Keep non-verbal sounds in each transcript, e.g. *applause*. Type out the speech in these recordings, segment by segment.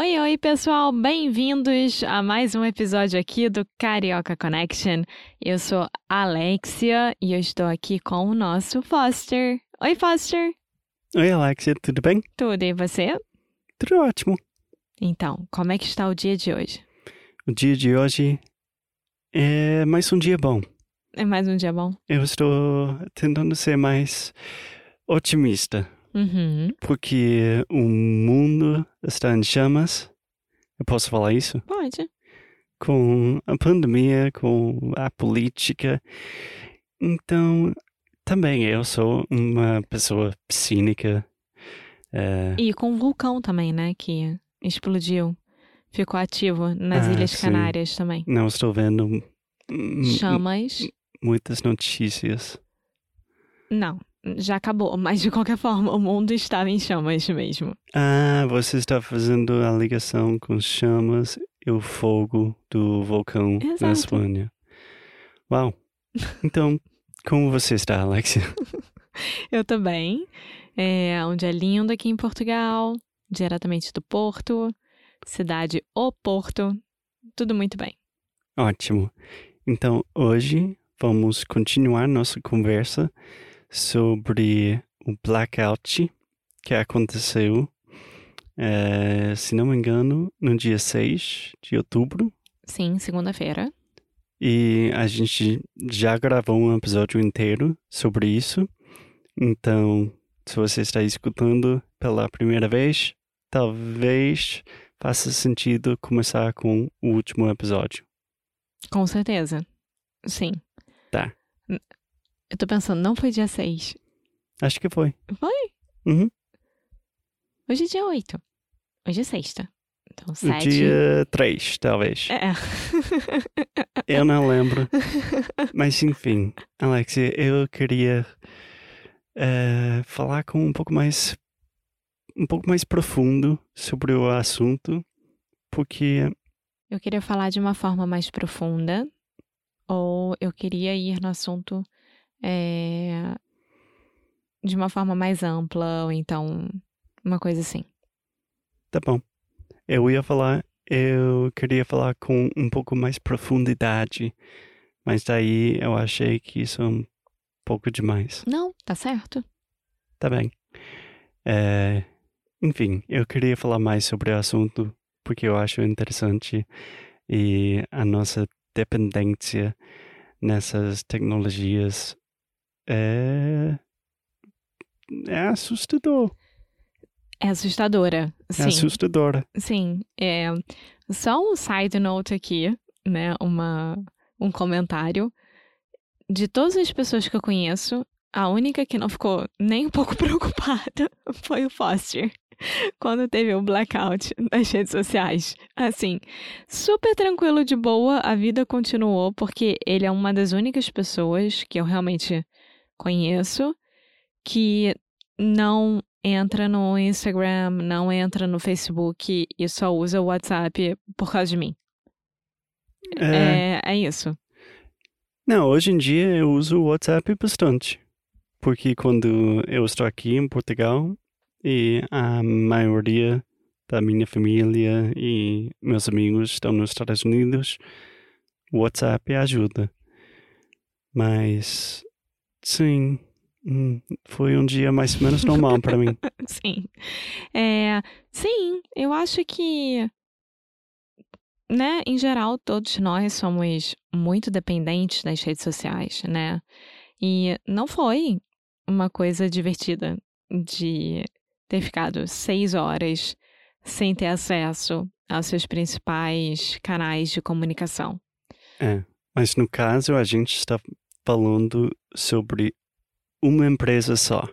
Oi, oi, pessoal! Bem-vindos a mais um episódio aqui do Carioca Connection. Eu sou Alexia e eu estou aqui com o nosso Foster. Oi, Foster! Oi, Alexia, tudo bem? Tudo, e você? Tudo ótimo. Então, como é que está o dia de hoje? O dia de hoje é mais um dia bom. É mais um dia bom? Eu estou tentando ser mais otimista, Uhum. porque o mundo está em chamas. Eu posso falar isso? Pode. Com a pandemia, com a política. Então, também eu sou uma pessoa cínica. É, E com o vulcão também, né? Que explodiu. Ficou ativo nas Ah, Ilhas sim. Canárias também. não estou vendo Chamas. muitas notícias. Não, já acabou. Mas de qualquer forma, o mundo estava em chamas mesmo. Ah, você está fazendo a ligação com chamas e o fogo do vulcão na Exato. Espanha. Uau! Então, como você está, Alexia? *laughs* Eu também. É um dia lindo aqui em Portugal, diretamente do Porto, cidade O Porto. Tudo muito bem. Ótimo. Então, hoje vamos continuar nossa conversa sobre o blackout que aconteceu, eh, se não me engano, no dia 6 de outubro. Sim, segunda-feira. E a gente já gravou um episódio inteiro sobre isso. Então, se você está escutando pela primeira vez, talvez faça sentido começar com o último episódio. Com certeza. Sim. Tá. Eu tô pensando, não foi dia 6. Acho que foi. Foi? Uhum. Hoje é dia 8. Hoje é sexta. Então, No 7. dia 3, talvez. É. *laughs* Eu não lembro. Mas enfim, Alexia, eu queria eh, falar com um pouco mais um pouco mais profundo sobre o assunto, porque Eu queria falar de uma forma mais profunda, ou eu queria ir no assunto é, de uma forma mais ampla, ou então uma coisa assim. tá bom. Eu ia falar, eu queria falar com um pouco mais profundidade, mas daí eu achei que isso é um pouco demais. Não, tá certo. Tá bem. É, enfim, eu queria falar mais sobre o assunto porque eu acho interessante e a nossa dependência nessas tecnologias é, é assustador. É assustadora. É Sim. assustadora. Sim, é só um side note aqui, né? Uma, um comentário. De todas as pessoas que eu conheço, a única que não ficou nem um pouco *laughs* preocupada *laughs* foi o Foster. Quando teve o blackout nas redes sociais. Assim, super tranquilo, de boa, a vida continuou, porque ele é uma das únicas pessoas que eu realmente conheço que não entra no Instagram, não entra no Facebook e só usa o WhatsApp por causa de mim. É, É, é isso. Não, hoje em dia eu uso o WhatsApp bastante. Porque quando eu estou aqui em Portugal e a maioria da minha família e meus amigos estão nos Estados Unidos, o WhatsApp ajuda. Mas, sim, hum, foi um dia mais ou menos normal para mim. *laughs* Sim. É, sim, eu acho que, né, em geral, todos nós somos muito dependentes das redes sociais, né? E não foi uma coisa divertida de ter ficado seis horas sem ter acesso aos seus principais canais de comunicação. É, mas no caso a gente está falando sobre uma empresa só,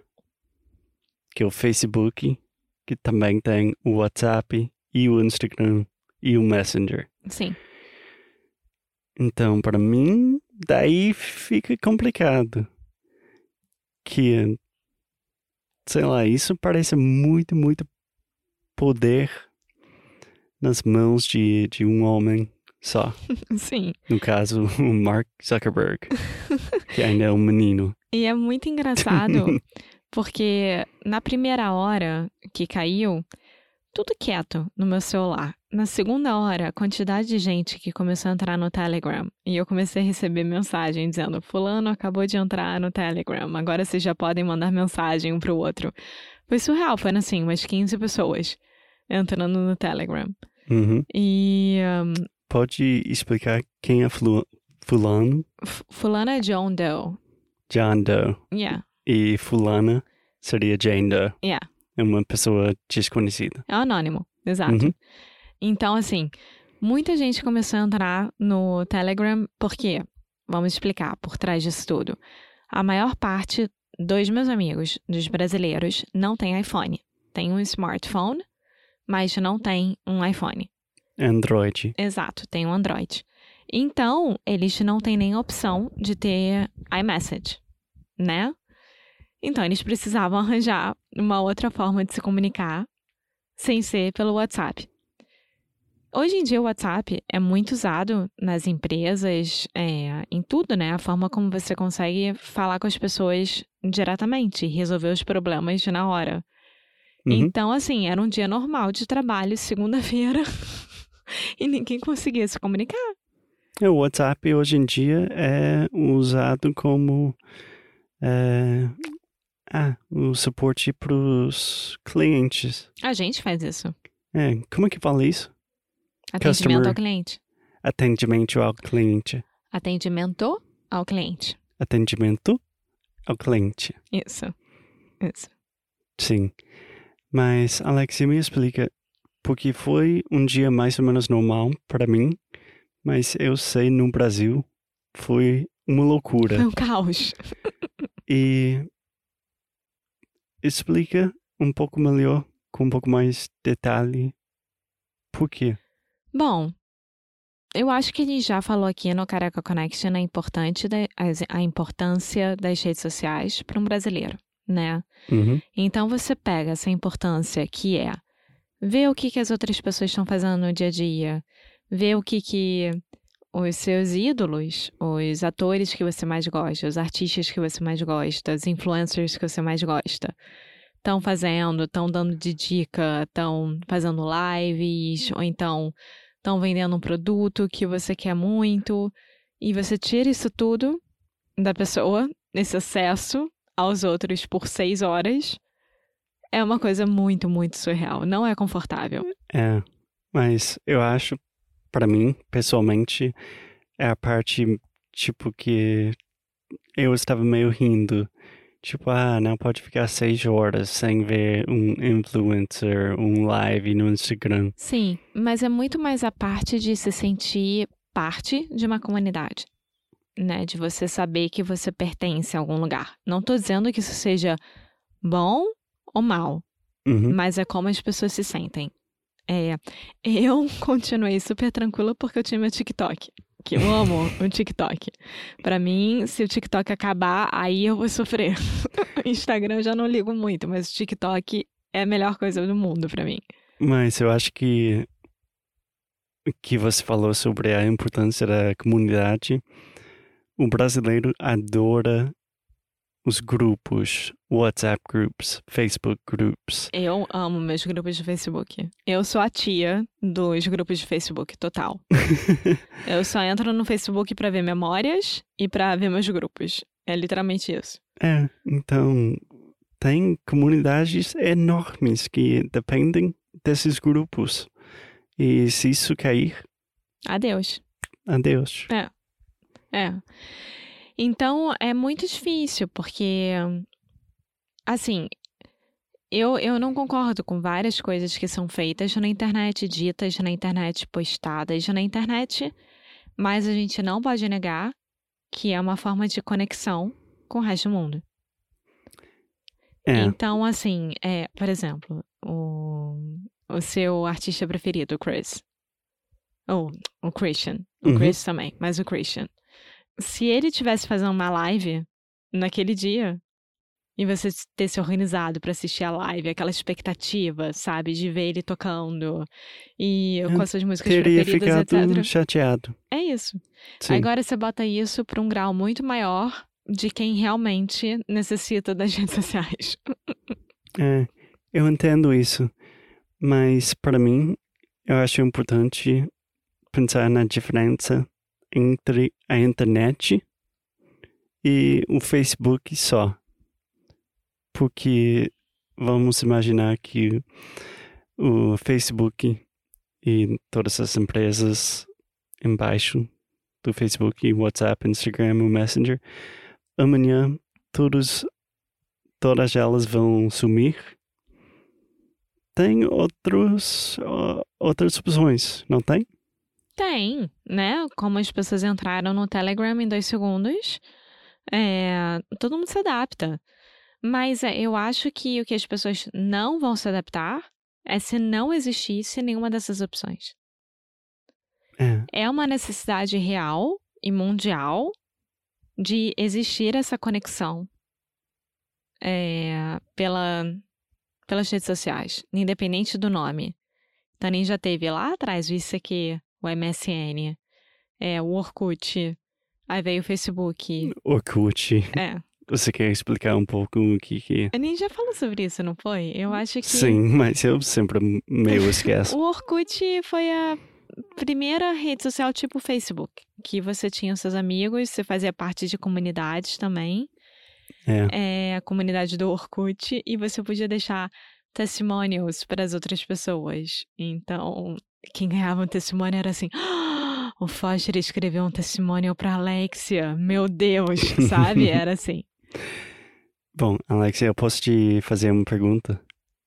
que é o Facebook, que também tem o WhatsApp e o Instagram e o Messenger. Sim. Então, para mim, daí fica complicado. Que, sei lá, isso parece muito, muito poder nas mãos de, de um homem só. *laughs* Sim. No caso, o Mark Zuckerberg, que ainda é um menino. E é muito engraçado, *laughs* porque na primeira hora que caiu, tudo quieto no meu celular. Na segunda hora, a quantidade de gente que começou a entrar no Telegram. E eu comecei a receber mensagem dizendo: Fulano acabou de entrar no Telegram, agora vocês já podem mandar mensagem um pro outro. Foi surreal, foram assim, umas 15 pessoas entrando no Telegram. Uhum. E um, Pode explicar quem é flu- fulano? F- Fulano é John Doe. John Doe. Yeah, E fulana seria Jane Doe. yeah. É uma pessoa desconhecida. É anônimo, exato. Uhum. Então, assim, muita gente começou a entrar no Telegram, porque, vamos explicar por trás disso tudo. A maior parte dos meus amigos, dos brasileiros, não tem iPhone. Tem um smartphone, mas não tem um iPhone. Android. Exato, tem um Android. Então, eles não têm nem opção de ter iMessage, né? Então, eles precisavam arranjar uma outra forma de se comunicar sem ser pelo WhatsApp. Hoje em dia, o WhatsApp é muito usado nas empresas, é, em tudo, né? A forma como você consegue falar com as pessoas diretamente e resolver os problemas na hora. Uhum. Então, assim, era um dia normal de trabalho, segunda-feira, *laughs* *laughs* e ninguém conseguia se comunicar. É, O WhatsApp hoje em dia é usado como é, ah, o suporte para os clientes. A gente faz isso. É, como é que fala isso? Atendimento Customer- ao cliente. Atendimento ao cliente. Atendimento ao cliente. Atendimento ao cliente. Isso. Isso. Sim. Mas, Alex, me explica, porque foi um dia mais ou menos normal para mim, mas eu sei no Brasil foi uma loucura. Foi um caos. *laughs* E explica um pouco melhor, com um pouco mais detalhe, por quê? Bom, eu acho que a gente já falou aqui no Careca Connection a, importante as- a importância das redes sociais para um brasileiro, né? Uhum. Então você pega essa importância que é ver o que, que as outras pessoas estão fazendo no dia a dia, ver o que, que os seus ídolos, os atores que você mais gosta, os artistas que você mais gosta, os influencers que você mais gosta, estão fazendo, estão dando de dica, estão fazendo lives, ou então estão vendendo um produto que você quer muito, e você tira isso tudo da pessoa, esse acesso aos outros por seis horas, é uma coisa muito, muito surreal. Não é confortável. É, mas eu acho, para mim, pessoalmente, é a parte, tipo, que eu estava meio rindo. Tipo, ah, não pode ficar seis horas sem ver um influencer, um live no Instagram. Sim, mas é muito mais a parte de se sentir parte de uma comunidade. Né? De você saber que você pertence a algum lugar. Não tô dizendo que isso seja bom ou mal, Uhum. mas é como as pessoas se sentem. É, eu *laughs* continuei super tranquila porque eu tinha meu TikTok. Que eu amo *laughs* o TikTok. Pra mim, se o TikTok acabar, aí eu vou sofrer. *laughs* Instagram eu já não ligo muito, mas o TikTok é a melhor coisa do mundo pra mim. Mas eu acho que que você falou sobre a importância da comunidade. O brasileiro adora os grupos, WhatsApp groups, Facebook groups. Eu amo meus grupos de Facebook. Eu sou a tia dos grupos de Facebook, total. *laughs* Eu só entro no Facebook pra ver memórias e pra ver meus grupos. É literalmente isso. É, então tem comunidades enormes que dependem desses grupos. E se isso cair, Adeus. adeus. É. Então é muito difícil, porque assim, eu, eu não concordo com várias coisas que são feitas na internet, ditas na internet, postadas na internet, mas a gente não pode negar que é uma forma de conexão com o resto do mundo. É, Então, assim, é, por exemplo, o, o seu artista preferido, o Chris. Ou o Christian. O Uhum. Chris também, mas o Christian. Se ele tivesse fazendo uma live naquele dia e você ter se organizado pra assistir a live, aquela expectativa, sabe, de ver ele tocando e Eu com as suas músicas teria preferidas, ficado etc. chateado. É isso. Sim. Agora você bota isso pra um grau muito maior de quem realmente necessita das *laughs* redes sociais. É, eu entendo isso, mas para mim eu acho importante pensar na diferença entre a internet e o Facebook só. Porque vamos imaginar que o Facebook e todas as empresas embaixo do Facebook, WhatsApp, Instagram, o Messenger, amanhã todos todas elas vão sumir, tem outros, outras opções, não tem? Tem, né? Como as pessoas entraram no Telegram em dois segundos, é, todo mundo se adapta. Mas é, eu acho que o que as pessoas não vão se adaptar é se não existisse nenhuma dessas opções. É, É uma necessidade real e mundial de existir essa conexão é, pela, pelas redes sociais, independente do nome. Tanin já teve lá atrás o ICQ, o MSN, é, o Orkut, aí veio o Facebook. Orkut, É, você quer explicar um pouco o que que a Nin já falou sobre isso, não foi? Eu acho que Sim, mas eu sempre meio esqueço. *laughs* o Orkut foi a primeira rede social tipo Facebook, que você tinha os seus amigos, você fazia parte de comunidades também. É, é, a comunidade do Orkut e você podia deixar testimonials para as outras pessoas. Então, quem ganhava um testemunho era assim: "Ah, o Foster escreveu um testemunho para Alexia, meu Deus, sabe? *laughs* Era assim. Bom, Alex, eu posso te fazer uma pergunta?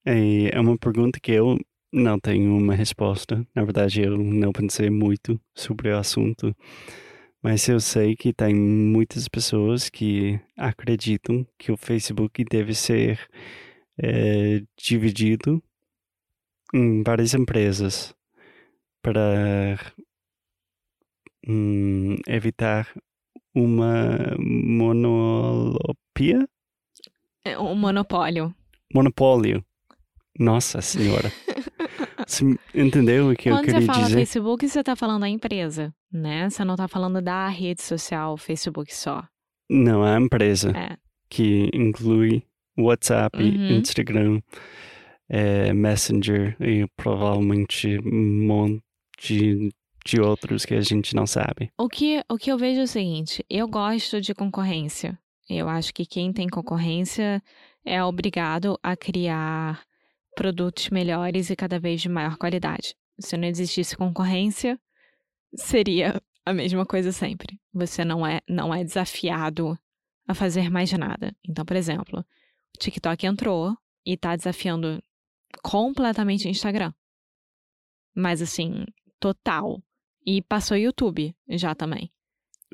É, é uma pergunta que eu não tenho uma resposta. Na verdade, eu não pensei muito sobre o assunto. Mas eu sei que tem muitas pessoas que acreditam que o Facebook deve ser é, dividido em várias empresas para hum, evitar uma monolopia? É um monopólio. Monopólio. Nossa senhora. *laughs* Você entendeu o que eu Quando você queria fala dizer? Facebook, você tá falando da empresa, né? Você não tá falando da rede social Facebook só. Não, a empresa É. que inclui WhatsApp, Uhum. Instagram, eh, Messenger e provavelmente um monte de outros que a gente não sabe. O que, o que eu vejo é o seguinte: eu gosto de concorrência. Eu acho que quem tem concorrência é obrigado a criar produtos melhores e cada vez de maior qualidade. Se não existisse concorrência, seria a mesma coisa sempre. Você não é, não é desafiado a fazer mais nada. Então, por exemplo, o TikTok entrou e tá desafiando completamente o Instagram. Mas assim, total. E passou o YouTube já também.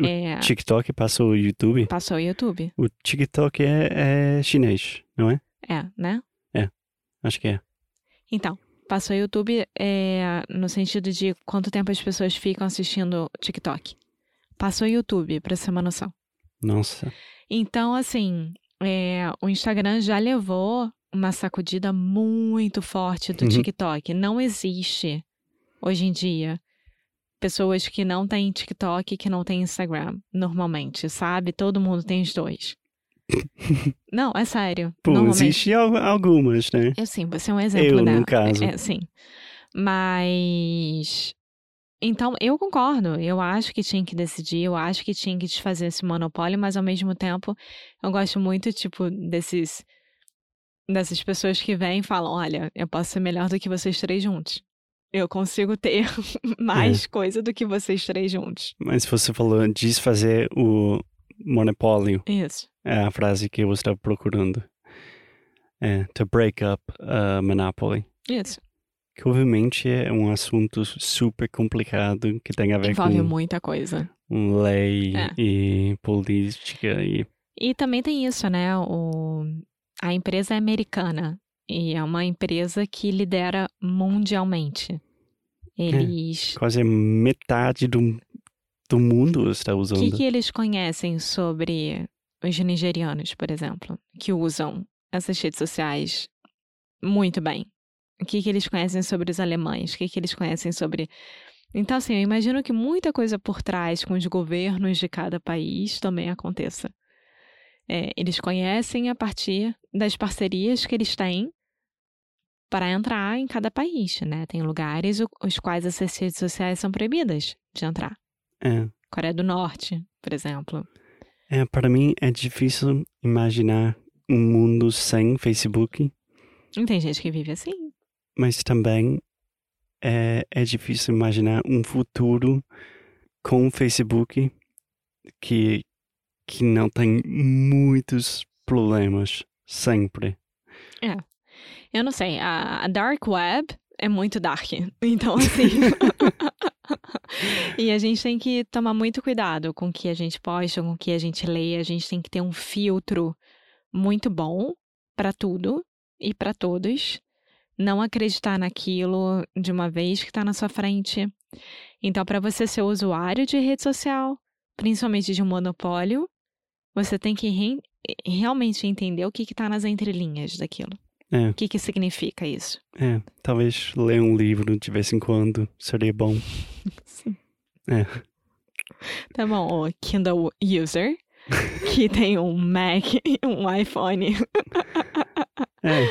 O É, TikTok passou o YouTube. passou o YouTube. O TikTok é, é chinês, não é? É, né? Acho que é. Então, passou o YouTube é, no sentido de quanto tempo as pessoas ficam assistindo TikTok. Passou o YouTube, pra ter uma noção. Nossa. Então, assim, é, o Instagram já levou uma sacudida muito forte do Uhum. TikTok. Não existe, hoje em dia, pessoas que não têm TikTok e que não têm Instagram, normalmente, sabe? Todo mundo tem os dois. *laughs* não, é sério. Pô, normalmente. existe al- algumas, né? Eu sim, você é um exemplo Eu, dela. no caso. É, sim. Mas. Então, eu concordo. Eu acho que tinha que decidir, eu acho que tinha que desfazer esse monopólio, mas ao mesmo tempo, eu gosto muito, tipo, desses. dessas pessoas que vêm e falam: olha, eu posso ser melhor do que vocês três juntos. Eu consigo ter *laughs* mais coisa do que vocês três juntos. Mas você falou desfazer o monopólio. Isso. É a frase que eu estava procurando. É, to break up a monopoly. Isso. Que obviamente é um assunto super complicado que tem a ver Envolve com muita coisa. lei É. e política e E também tem isso, né? O... A empresa é americana e é uma empresa que lidera mundialmente. Eles. quase metade do, do mundo está O usando. que, que eles conhecem sobre os nigerianos, por exemplo, que usam essas redes sociais muito bem? O que, que eles conhecem sobre os alemães? O que, que eles conhecem sobre. Então, assim, eu imagino que muita coisa por trás com os governos de cada país também aconteça. É, eles conhecem a partir das parcerias que eles têm para entrar em cada país, né? Tem lugares os quais essas redes sociais são proibidas de entrar. É, Coreia do Norte, por exemplo. é, para mim é difícil imaginar um mundo sem Facebook, tem gente que vive assim. mas também é, é difícil imaginar um futuro com o Facebook que, que não tem muitos problemas sempre. Eu não sei, a, a Dark Web é muito dark. *laughs* Então, assim. *laughs* e a gente tem que tomar muito cuidado com o que a gente posta, com o que a gente lê. A gente tem que ter um filtro muito bom para tudo e para todos. Não acreditar naquilo de uma vez que está na sua frente. Então, para você ser usuário de rede social, principalmente de um monopólio, você tem que re- realmente entender o que está nas entrelinhas daquilo. É, O que, que significa isso? é, talvez ler um livro de vez em quando seria bom. *laughs* Sim. É. Tá bom, o Kindle User, que *laughs* tem um Mac e um iPhone. É.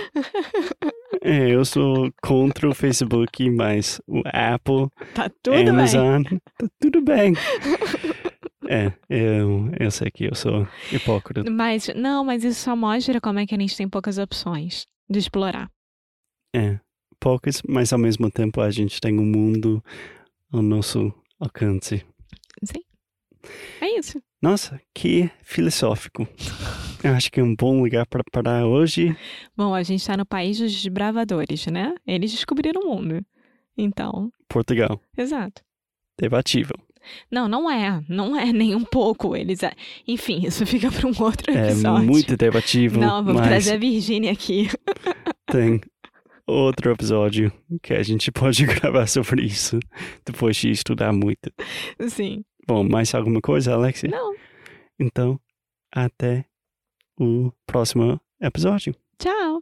É, eu sou contra o Facebook, mas o Apple, Tá tudo bem. Amazon, *laughs* tá tudo bem. É, eu, eu sei que eu sou hipócrita. Mas, não, mas isso só mostra como é que a gente tem poucas opções de explorar. É, poucas, mas ao mesmo tempo a gente tem um mundo ao nosso alcance. Sim. É isso. Nossa, que filosófico. Eu acho que é um bom lugar para parar hoje. Bom, a gente tá no país dos desbravadores, né? Eles descobriram o mundo. Então, Portugal, exato. debatível. Não, não é. Não é *laughs* nem um pouco. Eles. é- Enfim, isso fica para um outro É episódio. muito debatível, Não, vamos mas trazer a Virgínia aqui. *laughs* tem outro episódio que a gente pode *laughs* gravar sobre isso depois de estudar muito. Sim. Bom, mais alguma coisa, Alexia? Não. Então, até o próximo episódio. Tchau.